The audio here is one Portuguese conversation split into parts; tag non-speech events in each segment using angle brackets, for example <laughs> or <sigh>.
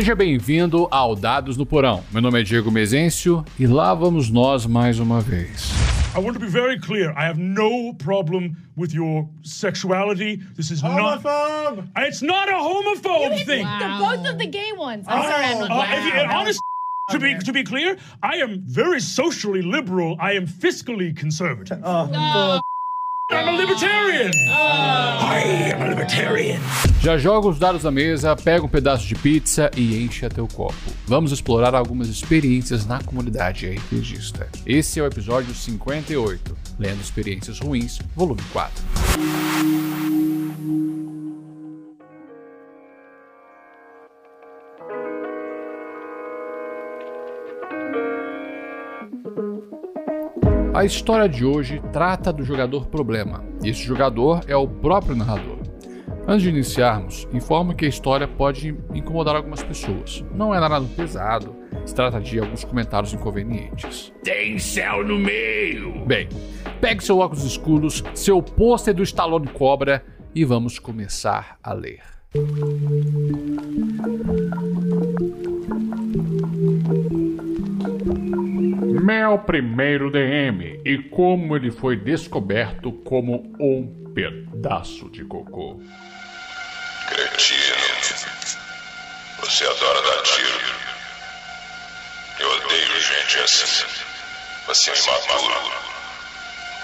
Seja bem-vindo ao Dados no Porão. Meu nome é Diego Mezencio e lá vamos nós mais uma vez. I want to be very clear. I have no problem with your sexuality. This is not. Homophobe! It's not a homophobe thing. The both of the gay ones. I'm sorry, I'm not. Uh, if you- Wow. honest, to be to be clear, I am very socially liberal. I am fiscally conservative. I'm a libertarian. I am a libertarian. Já joga os dados na mesa, pega um pedaço de pizza e enche teu copo. Vamos explorar algumas experiências na comunidade RPGista. Esse é o episódio 58, Lendo Experiências Ruins, volume 4. A história de hoje trata do jogador problema, esse jogador é o próprio narrador. Antes de iniciarmos, informo que a história pode incomodar algumas pessoas. Não é nada pesado, se trata de alguns comentários inconvenientes. Tem céu no meio! Bem, pegue seu óculos escuros, seu pôster do Stallone Cobra e vamos começar a ler. Meu primeiro DM e como ele foi descoberto como um pedaço de cocô. Cretino. Você adora dar tiro. Eu odeio gente assim. Você é imaturo.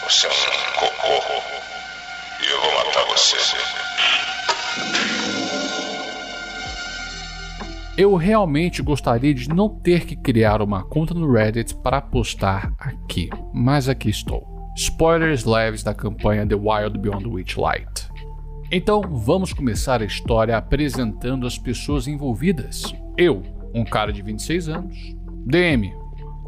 Você é um cocô. E eu vou matar você. Eu realmente gostaria de não ter que criar uma conta no Reddit para postar aqui, mas aqui estou. Spoilers leves da campanha The Wild Beyond Witchlight. Então vamos começar a história apresentando as pessoas envolvidas. Eu, um cara de 26 anos. DM,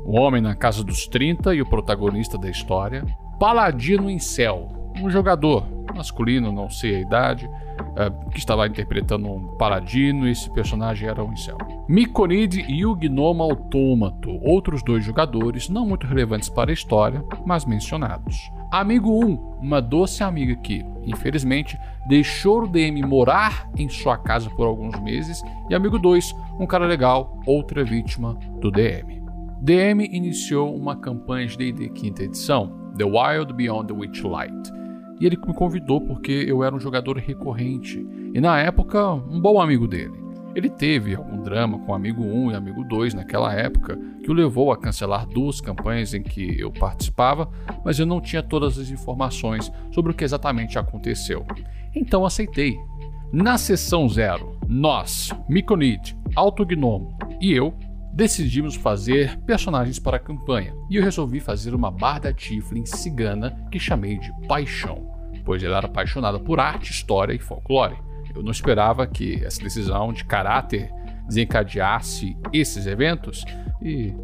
um homem na casa dos 30 e o protagonista da história. Paladino em céu, um jogador masculino, não sei a idade, eh, que estava interpretando um paladino e esse personagem era um incel. Mikonid e o Gnomo Autômato, outros dois jogadores não muito relevantes para a história, mas mencionados. Amigo 1, uma doce amiga que, infelizmente, deixou o DM morar em sua casa por alguns meses, e amigo 2, um cara legal, outra vítima do DM. DM iniciou uma campanha de D&D quinta edição, The Wild Beyond the Witchlight, e ele me convidou porque eu era um jogador recorrente e na época um bom amigo dele. Ele teve algum drama com amigo 1 e amigo 2 naquela época que o levou a cancelar duas campanhas em que eu participava, mas eu não tinha todas as informações sobre o que exatamente aconteceu. Então aceitei. Na sessão zero, nós, Mikonid, Alto Gnomo e eu decidimos fazer personagens para a campanha, e eu resolvi fazer uma barda Tiflin cigana que chamei de Paixão, pois ela era apaixonada por arte, história e folclore. Eu não esperava que essa decisão de caráter desencadeasse esses eventos, e,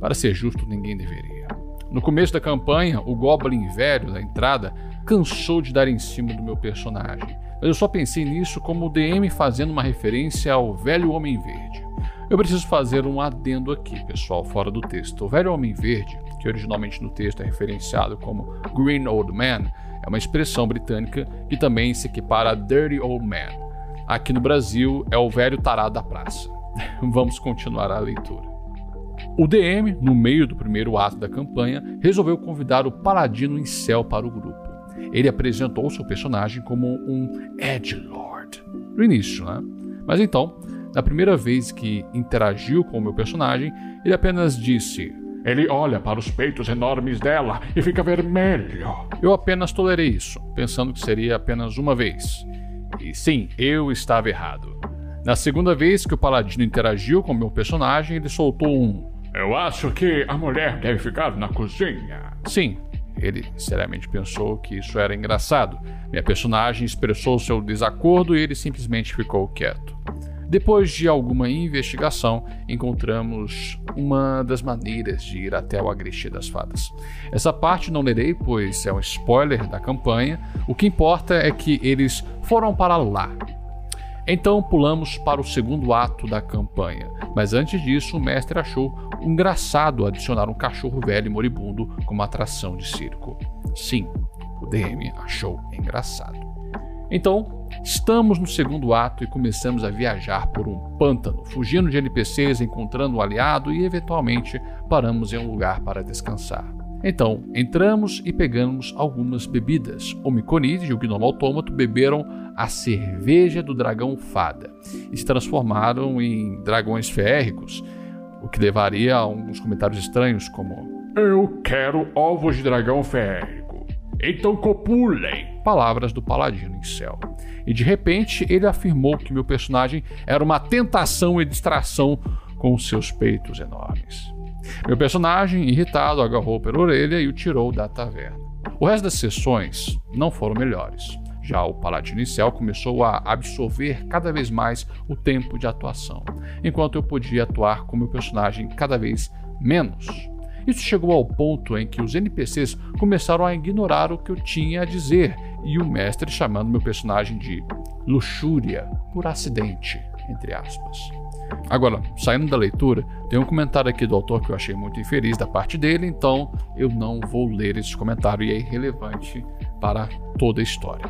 para ser justo, ninguém deveria. No começo da campanha, o Goblin velho da entrada cansou de dar em cima do meu personagem, mas eu só pensei nisso como o DM fazendo uma referência ao velho Homem Verde. Eu preciso fazer um adendo aqui, pessoal, fora do texto. O velho Homem Verde, que originalmente no texto é referenciado como Green Old Man, é uma expressão britânica que também se equipara a Dirty Old Man. Aqui no Brasil é o velho tarado da praça. <laughs> Vamos continuar a leitura. O DM, no meio do primeiro ato da campanha, resolveu convidar o Paladino Incel para o grupo. Ele apresentou seu personagem como um Edgelord no início, né? Mas então, na primeira vez que interagiu com o meu personagem, ele apenas disse: Ele olha para os peitos enormes dela e fica vermelho. Eu apenas tolerei isso, pensando que seria apenas uma vez. E sim, eu estava errado. Na segunda vez que o Paladino interagiu com meu personagem, ele soltou um: Eu acho que a mulher deve ficar na cozinha. Sim, ele seriamente pensou que isso era engraçado. Minha personagem expressou seu desacordo e ele simplesmente ficou quieto. Depois de alguma investigação, encontramos uma das maneiras de ir até o Agreste das Fadas. Essa parte não lerei, pois é um spoiler da campanha. O que importa é que eles foram para lá. Então pulamos para o segundo ato da campanha, mas antes disso o mestre achou engraçado adicionar um cachorro velho e moribundo como atração de circo. Sim, o DM achou engraçado. Então, Estamos no segundo ato e começamos a viajar por um pântano, fugindo de NPCs, encontrando um aliado e eventualmente paramos em um lugar para descansar. Então, entramos e pegamos algumas bebidas. O Miconide e o Gnomo Autômato beberam a cerveja do dragão fada e se transformaram em dragões férricos, o que levaria a alguns comentários estranhos como Eu quero ovos de dragão férrico. Então copulem. palavras do paladino em céu. E de repente ele afirmou que meu personagem era uma tentação e distração com seus peitos enormes. Meu personagem, irritado, agarrou pela orelha e o tirou da taverna. O resto das sessões não foram melhores. Já o paladino inicial começou a absorver cada vez mais o tempo de atuação, enquanto eu podia atuar com meu personagem cada vez menos. Isso chegou ao ponto em que os NPCs começaram a ignorar o que eu tinha a dizer e o mestre chamando meu personagem de luxúria por acidente, entre aspas. Agora, saindo da leitura, tem um comentário aqui do autor que eu achei muito infeliz da parte dele, então eu não vou ler esse comentário e é irrelevante para toda a história.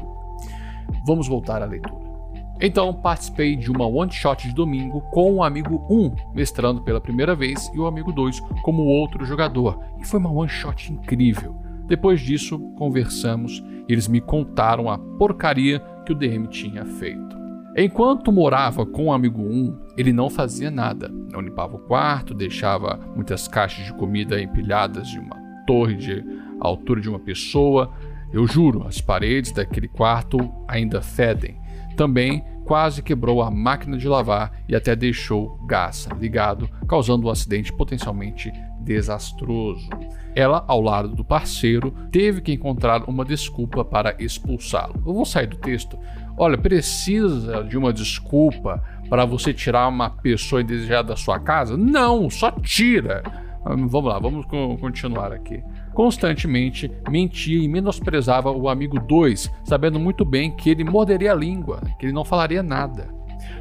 Vamos voltar à leitura. Então, participei de uma one shot de domingo com o amigo 1 mestrando pela primeira vez e o amigo 2 como outro jogador, e foi uma one shot incrível. Depois disso, conversamos e eles me contaram a porcaria que o DM tinha feito. Enquanto morava com o amigo 1, ele não fazia nada. Não limpava o quarto, deixava muitas caixas de comida empilhadas de uma torre de altura de uma pessoa. Eu juro, as paredes daquele quarto ainda fedem. Também quase quebrou a máquina de lavar e até deixou gás ligado, causando um acidente potencialmente desastroso. Ela, ao lado do parceiro, teve que encontrar uma desculpa para expulsá-lo. Eu vou sair do texto. Olha, precisa de uma desculpa para você tirar uma pessoa indesejada da sua casa? Não, só tira. Vamos lá, vamos continuar aqui. Constantemente mentia e menosprezava o amigo 2, sabendo muito bem que ele morderia a língua, que ele não falaria nada.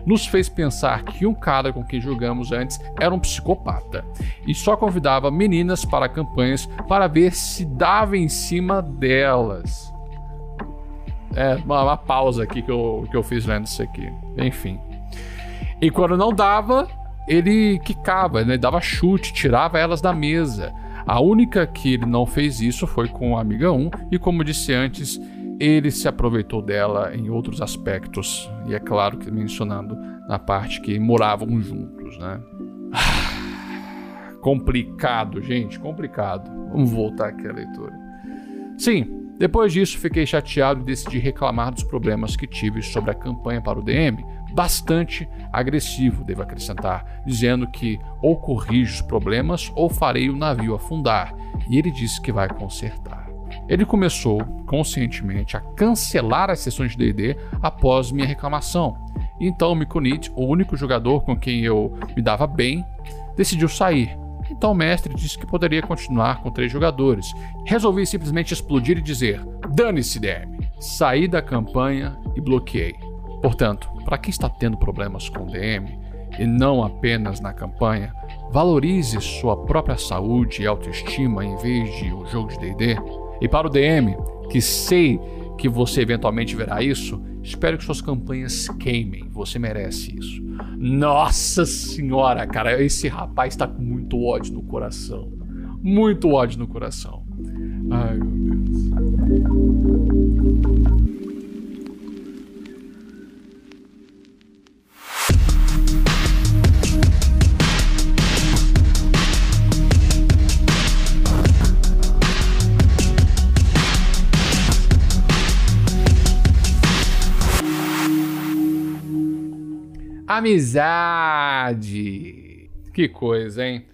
Nos fez pensar que um cara com quem jogamos antes era um psicopata e só convidava meninas para campanhas para ver se dava em cima delas. É, uma, uma pausa aqui que eu, que eu fiz lendo isso aqui. Enfim. E quando não dava, ele quicava, né? dava chute, tirava elas da mesa. A única que ele não fez isso foi com a amiga 1, e como disse antes, ele se aproveitou dela em outros aspectos, e é claro que mencionando na parte que moravam juntos, né? <sighs> complicado, gente, complicado. Vamos voltar aqui à leitura. Sim, depois disso, fiquei chateado e decidi reclamar dos problemas que tive sobre a campanha para o DM, bastante agressivo, devo acrescentar, dizendo que ou corrijo os problemas ou farei o navio afundar, e ele disse que vai consertar. Ele começou, conscientemente, a cancelar as sessões de DD após minha reclamação. Então, Mikonit, o único jogador com quem eu me dava bem, decidiu sair, então o mestre disse que poderia continuar com três jogadores. Resolvi simplesmente explodir e dizer: dane-se, DM. Saí da campanha e bloqueei. Portanto, para quem está tendo problemas com DM, e não apenas na campanha, valorize sua própria saúde e autoestima em vez de um jogo de DD. E para o DM, que sei que você eventualmente verá isso, espero que suas campanhas queimem. Você merece isso. Nossa senhora, cara, esse rapaz tá com muito ódio no coração. Muito ódio no coração. Ai, meu Deus. Amizade! Que coisa, hein?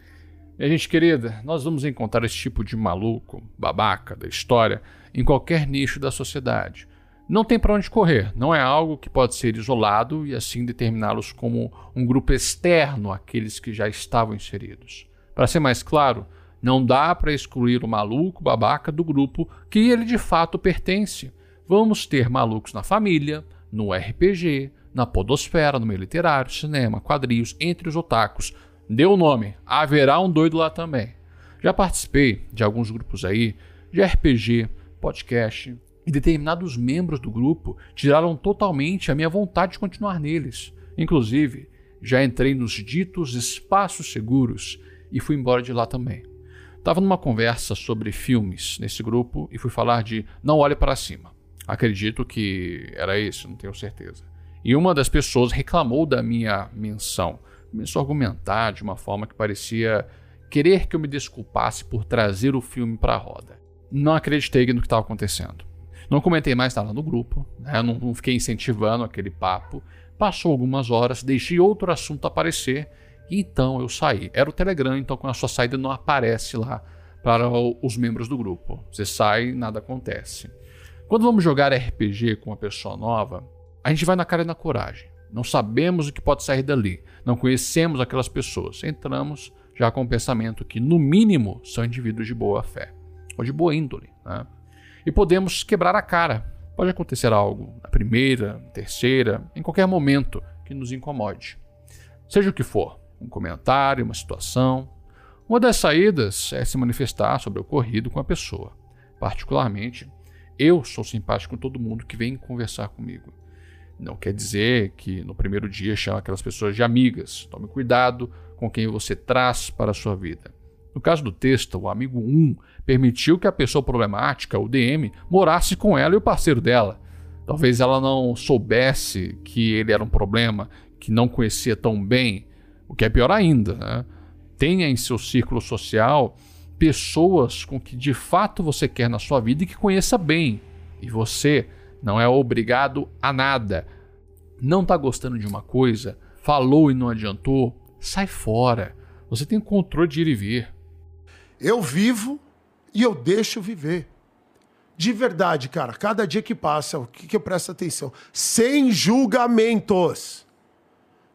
Minha gente querida, nós vamos encontrar esse tipo de maluco, babaca da história, em qualquer nicho da sociedade. Não tem para onde correr, não é algo que pode ser isolado e assim determiná-los como um grupo externo àqueles que já estavam inseridos. Para ser mais claro, não dá para excluir o maluco babaca do grupo que ele de fato pertence. Vamos ter malucos na família, no RPG, na podosfera, no meio literário, cinema, quadrinhos, entre os otakus. Deu o nome, haverá um doido lá também. Já participei de alguns grupos aí, de RPG, podcast, E determinados membros do grupo tiraram totalmente a minha vontade de continuar neles. Inclusive, já entrei nos ditos espaços seguros e fui embora de lá também. Estava numa conversa sobre filmes nesse grupo e fui falar de Não Olhe para Cima. Acredito que era isso, não tenho certeza. E uma das pessoas reclamou da minha menção, começou a argumentar de uma forma que parecia querer que eu me desculpasse por trazer o filme para a roda. Não acreditei no que estava acontecendo. Não comentei mais nada no grupo, né? não, não fiquei incentivando aquele papo. Passou algumas horas, deixei outro assunto aparecer e então eu saí. Era o Telegram, então com a sua saída não aparece lá para os membros do grupo. Você sai, nada acontece. Quando vamos jogar RPG com uma pessoa nova, a gente vai na cara e na coragem. Não sabemos o que pode sair dali. Não conhecemos aquelas pessoas. Entramos já com o pensamento que, no mínimo, são indivíduos de boa fé ou de boa índole. Né? E podemos quebrar a cara. Pode acontecer algo na primeira, terceira, em qualquer momento que nos incomode. Seja o que for, um comentário, uma situação. Uma das saídas é se manifestar sobre o ocorrido com a pessoa. Particularmente, eu sou simpático com todo mundo que vem conversar comigo. Não quer dizer que no primeiro dia chama aquelas pessoas de amigas. Tome cuidado com quem você traz para a sua vida. No caso do texto, o amigo 1 permitiu que a pessoa problemática, o DM, morasse com ela e o parceiro dela. Talvez ela não soubesse que ele era um problema, que não conhecia tão bem, o que é pior ainda. Né? Tenha em seu círculo social pessoas com que de fato você quer na sua vida e que conheça bem. E você não é obrigado a nada. Não está gostando de uma coisa, falou e não adiantou, sai fora. Você tem controle de ir e vir. Eu vivo e eu deixo viver. De verdade, cara, cada dia que passa, o que, que eu presto atenção? Sem julgamentos.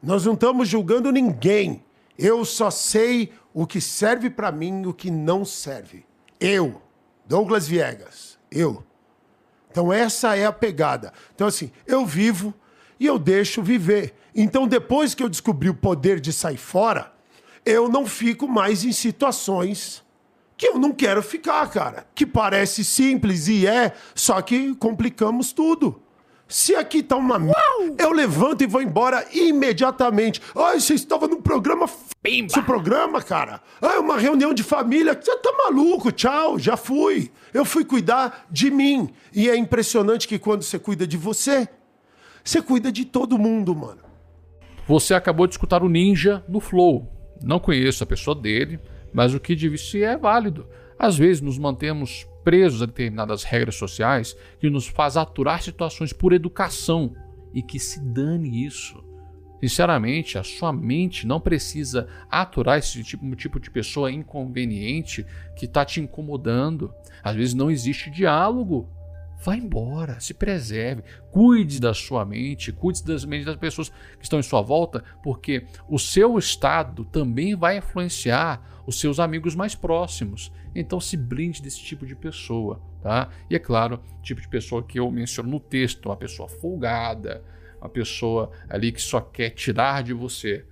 Nós não estamos julgando ninguém. Eu só sei o que serve para mim e o que não serve. Eu, Douglas Viegas, eu. Então essa é a pegada. Então assim, eu vivo e eu deixo viver. Então depois que eu descobri o poder de sair fora, eu não fico mais em situações que eu não quero ficar, cara. Que parece simples e é, só que complicamos tudo. Se aqui tá uma merda, eu levanto e vou embora imediatamente. Ai, você estava no programa Pimba. Esse programa, cara. Ah, uma reunião de família. Você tá maluco? Tchau, já fui. Eu fui cuidar de mim. E é impressionante que quando você cuida de você, você cuida de todo mundo, mano. Você acabou de escutar o Ninja no Flow. Não conheço a pessoa dele, mas o que disse é válido. Às vezes nos mantemos presos a determinadas regras sociais que nos faz aturar situações por educação e que se dane isso. Sinceramente, a sua mente não precisa aturar esse tipo, tipo de pessoa inconveniente que está te incomodando. Às vezes não existe diálogo. Vá embora, se preserve, cuide da sua mente, cuide das mentes das pessoas que estão em sua volta, porque o seu estado também vai influenciar os seus amigos mais próximos. Então se blinde desse tipo de pessoa, tá? E é claro, tipo de pessoa que eu menciono no texto, uma pessoa folgada, uma pessoa ali que só quer tirar de você.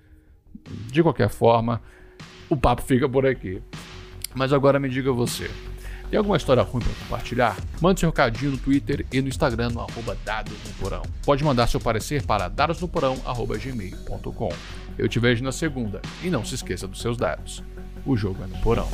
De qualquer forma, o papo fica por aqui. Mas agora me diga você, tem alguma história ruim para compartilhar? Mande seu recadinho no Twitter e no Instagram no arroba Dados no Porão. Pode mandar seu parecer para dadosnoporão.gmail.com. Eu te vejo na segunda e não se esqueça dos seus dados. O jogo é no Porão.